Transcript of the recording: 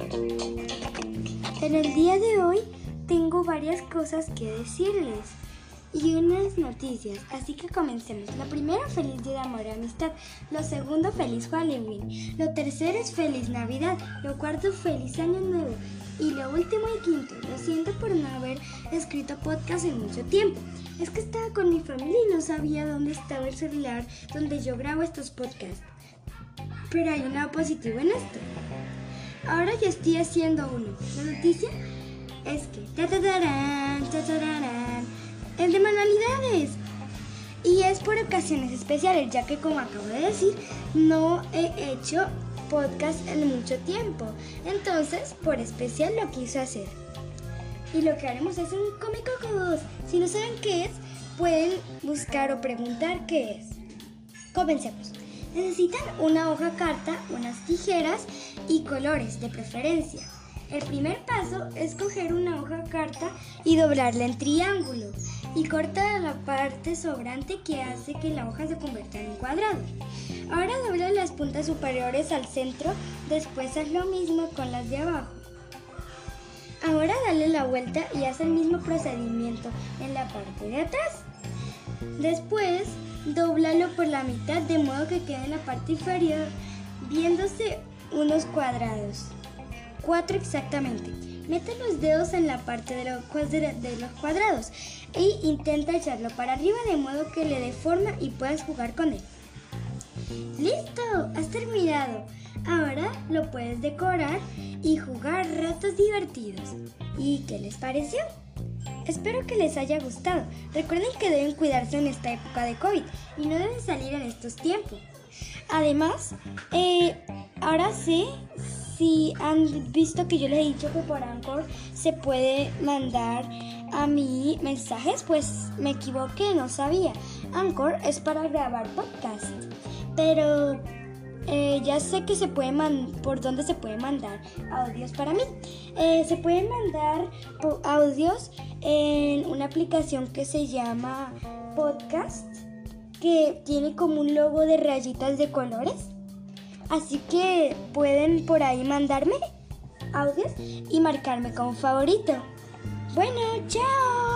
En el día de hoy tengo varias cosas que decirles y unas noticias, así que comencemos. Lo primero, feliz día de amor y amistad. Lo segundo, feliz Halloween. Lo tercero es feliz Navidad. Lo cuarto, feliz año nuevo. Y lo último y quinto, lo siento por no haber escrito podcast en mucho tiempo. Es que estaba con mi familia y no sabía dónde estaba el celular donde yo grabo estos podcasts. Pero hay un lado positivo en esto. Ahora ya estoy haciendo uno. La noticia es que... tatararán, tatararán, es de manualidades. Y es por ocasiones especiales, ya que como acabo de decir, no he hecho podcast en mucho tiempo. Entonces, por especial lo quise hacer. Y lo que haremos es un cómico con Si no saben qué es, pueden buscar o preguntar qué es. Comencemos. Necesitan una hoja carta, unas tijeras y colores de preferencia. El primer paso es coger una hoja carta y doblarla en triángulo y corta la parte sobrante que hace que la hoja se convierta en un cuadrado. Ahora dobla las puntas superiores al centro, después haz lo mismo con las de abajo. Ahora dale la vuelta y haz el mismo procedimiento en la parte de atrás. Después, doblalo por la mitad de modo que quede en la parte inferior viéndose unos cuadrados. Cuatro exactamente. Mete los dedos en la parte de los, cuadrados e intenta echarlo para arriba de modo que le dé forma y puedas jugar con él. ¡Listo! ¡Has terminado! Ahora lo puedes decorar y jugar ratos divertidos. ¿Y qué les pareció? Espero que les haya gustado. Recuerden que deben cuidarse en esta época de COVID y no deben salir en estos tiempos. Además, eh, ahora sé si han visto que yo les he dicho que por Anchor se puede mandar a mí mensajes, pues me equivoqué, no sabía. Anchor es para grabar podcast, pero eh, ya sé que se puede por dónde se puede mandar audios para mí. Eh, se pueden mandar audios en una aplicación que se llama Podcast, que tiene como un logo de rayitas de colores. Así que pueden por ahí mandarme audios y marcarme como favorito. Bueno, chao.